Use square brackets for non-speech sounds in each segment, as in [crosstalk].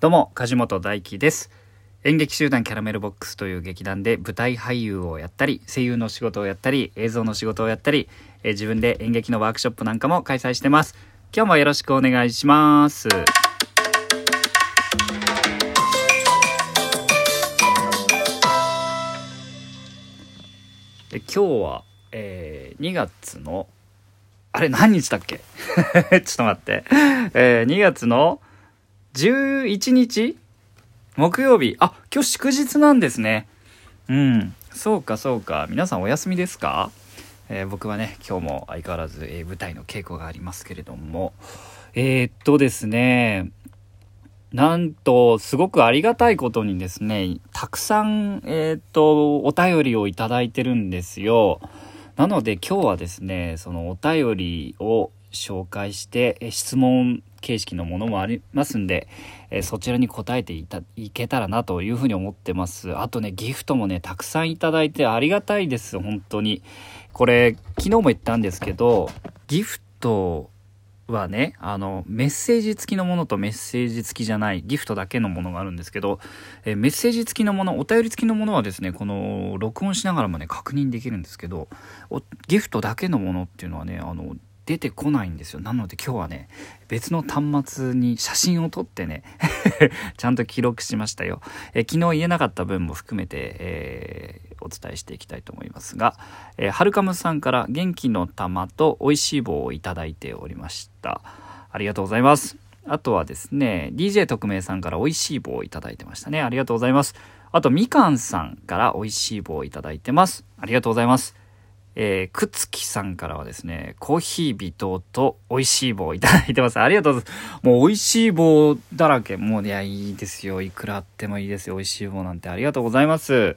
どうも、梶本大輝です。演劇集団キャラメルボックスという劇団で舞台俳優をやったり、声優の仕事をやったり、映像の仕事をやったり、えー自分で演劇のワークショップなんかも開催してます。今日もよろしくお願いします。で今日は、えー2月のあれ何日だっけ？[laughs] ちょっと待って、えー2月の11日？木曜日。あ今日祝日なんですね。うん。そうかそうか。皆さんお休みですか、えー僕はね今日も相変わらず、えー舞台の稽古がありますけれども。えーっとですねなんと、すごくありがたいことにですね、たくさん、えっと、お便りをいただいてるんですよ。なので今日はですね、そのお便りを紹介して、質問形式のものもありますんで、えーそちらに答えていたいけたらなというふうに思ってます。あとね、ギフトもね、たくさんいただいてありがたいです、本当に。これ、昨日も言ったんですけど、ギフトはね、あの、メッセージ付きのものとメッセージ付きじゃない、ギフトだけのものがあるんですけど、えーメッセージ付きのもの、お便り付きのものはですね、この、録音しながらもね、確認できるんですけど、ギフトだけのものっていうのはね、あの、出てこないんですよ。なので今日はね、別の端末に写真を撮ってね、[laughs] ちゃんと記録しましたよ。え昨日言えなかった分も含めて、えーお伝えしていきたいと思いますが、えー、はるかむさんから元気の玉と美味しい棒をいただいておりました。ありがとうございます。あとはですね、DJ 特命さんから美味しい棒をいただいてましたね。ありがとうございます。あと、みかんさんから美味しい棒をいただいてます。ありがとうございます。えー、くつきさんからはですね、コーヒー微糖と美味しい棒をいただいてます。ありがとうございます。もう美味しい棒だらけ。もういや、いいですよ。いくらあってもいいですよ。美味しい棒なんてありがとうございます。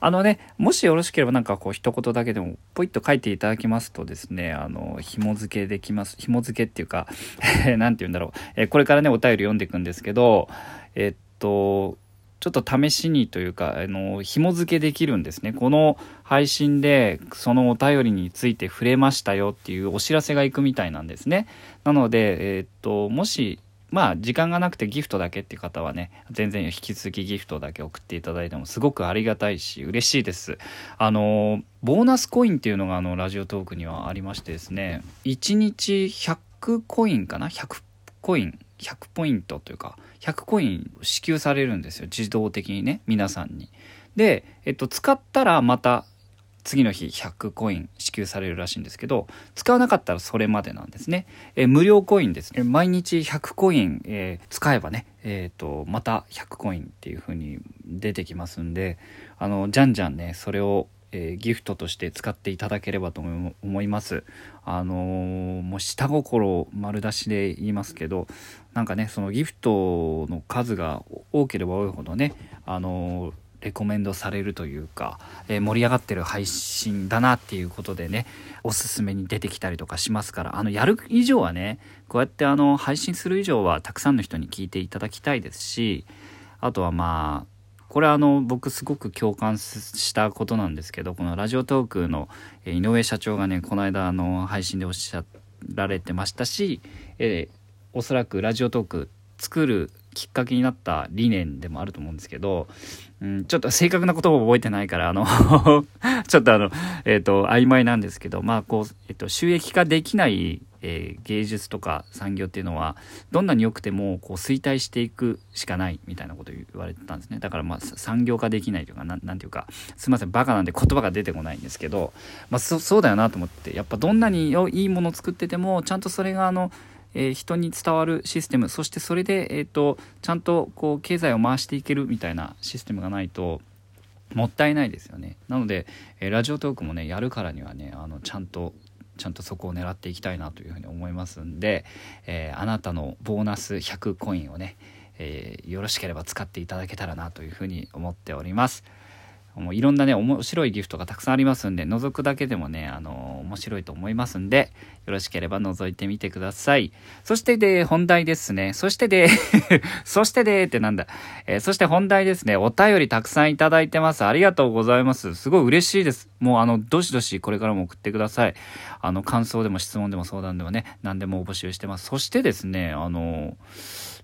あのね、もしよろしければなんかこう一言だけでもポイッと書いていただきますとですね、あの、紐付けできます。紐付けっていうか、[laughs] なんて言うんだろう。えーこれからね、お便り読んでいくんですけど、えっと、ちょっと試しにというか、あの、紐付けできるんですね。この配信で、そのお便りについて触れましたよっていうお知らせがいくみたいなんですね。なので、えっと、もし、まあ、時間がなくてギフトだけっていう方はね、全然引き続きギフトだけ送っていただいてもすごくありがたいし、嬉しいです。あの、ボーナスコインっていうのがあの、ラジオトークにはありましてですね、1日100コインかな ?100 コイン？100ポイントというか、100コイン支給されるんですよ。自動的にね、皆さんに。で、えっと、使ったらまた次の日100コイン支給されるらしいんですけど使わなかったらそれまでなんですね、え無料コインですね毎日100コイン、えー使えばねえーとまた100コインっていう風に出てきますんであのじゃんじゃんねそれをえーギフトとして使っていただければと思います。あのーもう下心丸出しで言いますけどなんかねそのギフトの数が多ければ多いほどねあのーレコメンドされるというか、え盛り上がってる配信だなっていうことでねおすすめに出てきたりとかしますからあのやる以上はねこうやってあの配信する以上はたくさんの人に聞いていただきたいですしあとはまあこれはあの僕すごく共感したことなんですけどこのラジオトークの井上社長がねこの間あの配信でおっしゃられてましたし、えーおそらくラジオトーク作るきっかけになった理念でもあると思うんですけど、うん、ちょっと正確なことを覚えてないからあの [laughs] ちょっとあのえっ、と曖昧なんですけどまあこう、えっと収益化できない、えー芸術とか産業っていうのはどんなに良くてもこう衰退していくしかないみたいなことを言われてたんですね。だからまあ産業化できないというかななんていうかすいませんバカなんで言葉が出てこないんですけど、まあ、そそうだよなと思ってやっぱどんなにいいものを作っててもちゃんとそれがあのえー人に伝わるシステムそしてそれで、えー、とちゃんとこう経済を回していけるみたいなシステムがないともったいないですよねなので、えーラジオトークもねやるからにはねあのちゃんとちゃんとそこを狙っていきたいなというふうに思いますんで、えーあなたのボーナス100コインをね、えよろしければ使っていただけたらなというふうに思っております。もういろんなね面白いギフトがたくさんありますんで覗くだけでもねあの面白いと思いますんでよろしければ覗いてみてください。そしてで本題ですね。そしてで [laughs] そしてでってなんだ、えーそして本題ですね。お便りたくさんいただいてます。ありがとうございます。すごい嬉しいです。もうあのどしどしこれからも送ってください。あの感想でも質問でも相談でもね何でも募集してます。そしてですねあの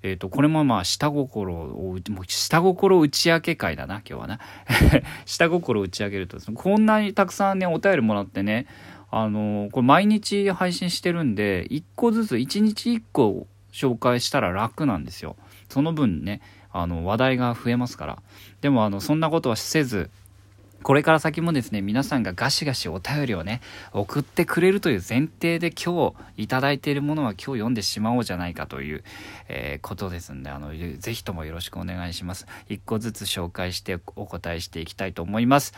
えっ、と、これもまあ、下心を、下心打ち明け会だな、今日はな。[laughs] 下心打ち上げると、こんなにたくさんね、お便りもらってね、あのこれ毎日配信してるんで、1個ずつ、1日1個紹介したら楽なんですよ。その分ね、あの、話題が増えますから。でも、あの、そんなことはせず、これから先もですね、皆さんがガシガシお便りをね、送ってくれるという前提で今日いただいているものは今日読んでしまおうじゃないかという、えー、ことですんで、あの、ぜひともよろしくお願いします。一個ずつ紹介してお答えしていきたいと思います。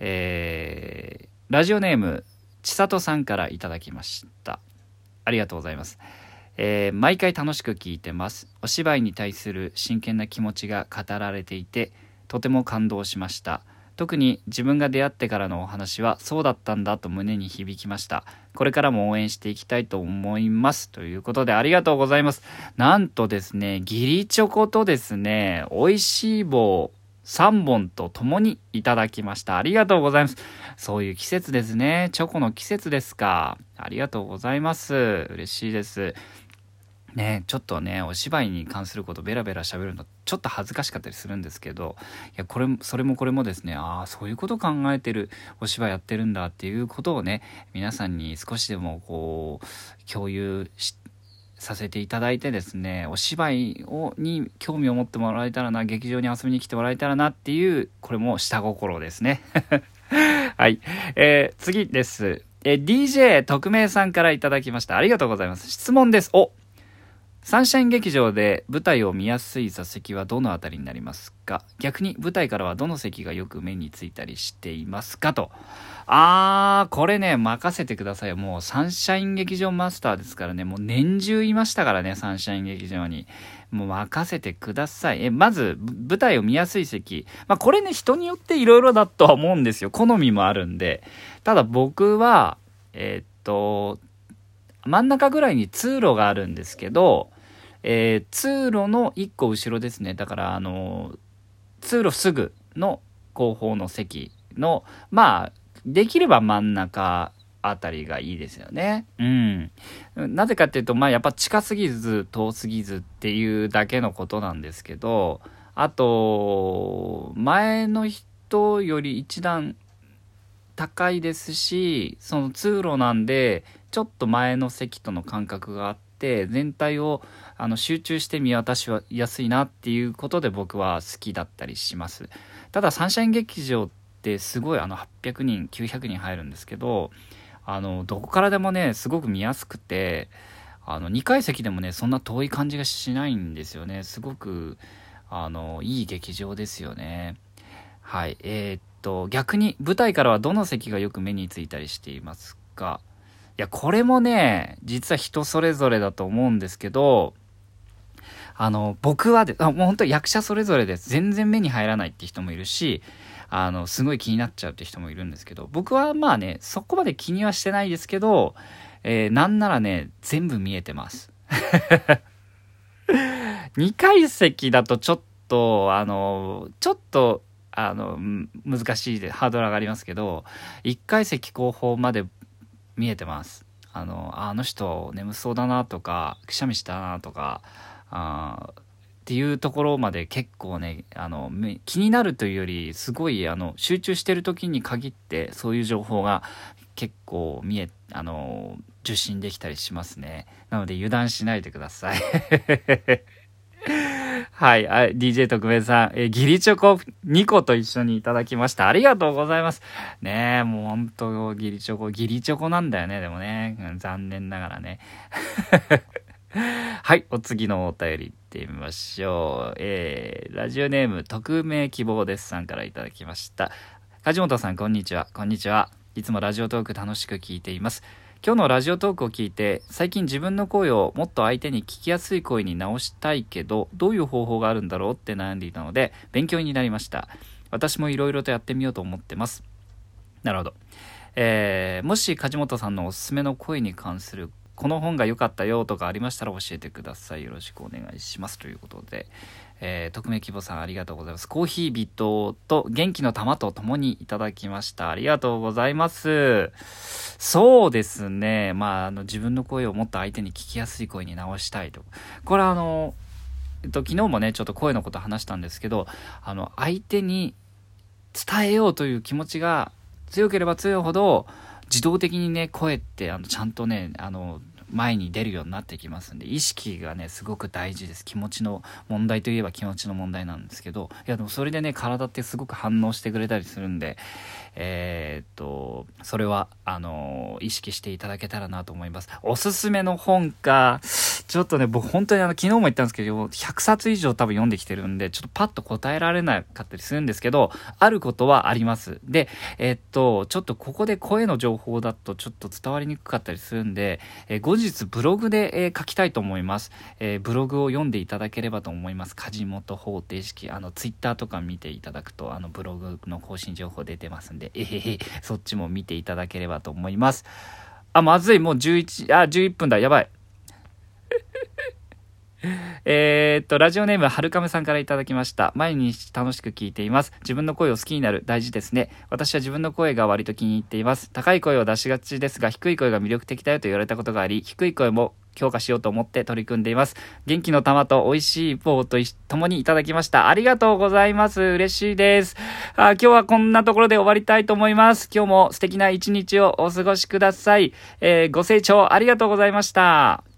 えー、ラジオネーム、ちさとさんからいただきました。ありがとうございます。えー、毎回楽しく聞いてます。お芝居に対する真剣な気持ちが語られていて、とても感動しました。特に自分が出会ってからのお話はそうだったんだと胸に響きました。これからも応援していきたいと思います。ということでありがとうございます。なんとですね、義理チョコとですね、美味しい棒3本と共にいただきました。ありがとうございます。そういう季節ですね。チョコの季節ですか。ありがとうございます。嬉しいです。ね、ちょっとねお芝居に関することベラベラ喋るのちょっと恥ずかしかったりするんですけどいやこれもそれもこれもですねああそういうこと考えてるお芝居やってるんだっていうことをね皆さんに少しでもこう共有しさせていただいてですねお芝居をに興味を持ってもらえたらな劇場に遊びに来てもらえたらなっていうこれも下心ですね。[laughs] はい、えー、次です。え DJ 特命さんからいただきました。ありがとうございます。質問です。おサンシャイン劇場で舞台を見やすい座席はどの辺りになりますか？逆に舞台からはどの席がよく目についたりしていますか？と。あー、これね、任せてください。もうサンシャイン劇場マスターですからね、もう年中いましたからね、サンシャイン劇場に。もう任せてください。え、まず、舞台を見やすい席。まあ、これね、人によって色々だとは思うんですよ。好みもあるんで。ただ僕は、えー、っと、真ん中ぐらいに通路があるんですけど、えー、通路の1個後ろですね。だから、あの、通路すぐの後方の席の、まあ、できれば真ん中あたりがいいですよね。うん。なぜかっていうと、まあやっぱ近すぎず遠すぎずっていうだけのことなんですけど、あと、前の人より一段高いですし、その通路なんで、ちょっと前の席との間隔があって、全体をあの集中して見渡しやすいなっていうことで僕は好きだったりします。ただサンシャイン劇場ってすごいあの800人900人入るんですけどあのどこからでもねすごく見やすくてあの2階席でもねそんな遠い感じがしないんですよね。すごくあのいい劇場ですよね。はいえー、っと逆に舞台からはどの席がよく目についたりしていますか？いやこれもね実は人それぞれだと思うんですけどあの、僕はで、あもう本当役者それぞれです。全然目に入らないって人もいるし、あの、すごい気になっちゃうって人もいるんですけど、僕はまあね、そこまで気にはしてないですけど、えー、なんならね、全部見えてます。[laughs] 2階席だとちょっと、あの、ちょっと、あの、難しいで、ハードル上がりますけど、1階席後方まで見えてます。あの、あの人眠そうだなとか、くしゃみしたなとか、あっていうところまで結構ねあの気になるというよりすごいあの集中してる時に限ってそういう情報が結構見えあの受信できたりしますねなので油断しないでください [laughs] はい、DJ 特命さん、えギリチョコ2個と一緒にいただきました。ありがとうございます。ねえ、もう本当ギリチョコ、ギリチョコなんだよね、でもね。残念ながらね。[laughs] はい、お次のお便り行ってみましょう。えー、ラジオネーム、匿名希望ですさんからいただきました。梶本さん、こんにちは。こんにちは。いつもラジオトーク楽しく聞いています。今日のラジオトークを聞いて、最近自分の声をもっと相手に聞きやすい声に直したいけど、どういう方法があるんだろうって悩んでいたので、勉強になりました。私もいろいろとやってみようと思ってます。なるほど。えー、もし梶本さんのおすすめの声に関するこの本が良かったよとかありましたら教えてください。よろしくお願いします。ということで、えー、匿名希望さんありがとうございます。コーヒー微糖と元気の玉と共にいただきました。ありがとうございます。そうですね。まあ、あの、自分の声をもっと相手に聞きやすい声に直したいと。これあの、えっと、昨日もね、ちょっと声のこと話したんですけど、あの、相手に伝えようという気持ちが強ければ強いほど、自動的にね、声って、あの、ちゃんとね、あの、前に出るようになってきますんで意識がねすごく大事です。気持ちの問題といえば気持ちの問題なんですけどいやでもそれでね体ってすごく反応してくれたりするんでえー、っとそれはあの意識していただけたらなと思います。おすすめの本かちょっとね僕本当にあの昨日も言ったんですけど100冊以上多分読んできてるんでちょっとパッと答えられなかったりするんですけどあることはあります。でえ、っとちょっとここで声の情報だとちょっと伝わりにくかったりするんで、えー、日ブログで、えー、書きたいと思います、え、ブログを読んでいただければと思います。梶本方程式あのツイッターとか見ていただくとあのブログの更新情報出てますんでえへへそっちも見ていただければと思います。あまずいもう11あ11分だ。やばい。[laughs] えっと、ラジオネーム、はるかめさんからいただきました。毎日楽しく聞いています。自分の声を好きになる。大事ですね。私は自分の声が割と気に入っています。高い声を出しがちですが、低い声が魅力的だよと言われたことがあり、低い声も強化しようと思って取り組んでいます。元気の玉と美味しい棒と共にいただきました。ありがとうございます。嬉しいです。あ今日はこんなところで終わりたいと思います。今日も素敵な一日をお過ごしください。えー、ご清聴ありがとうございました。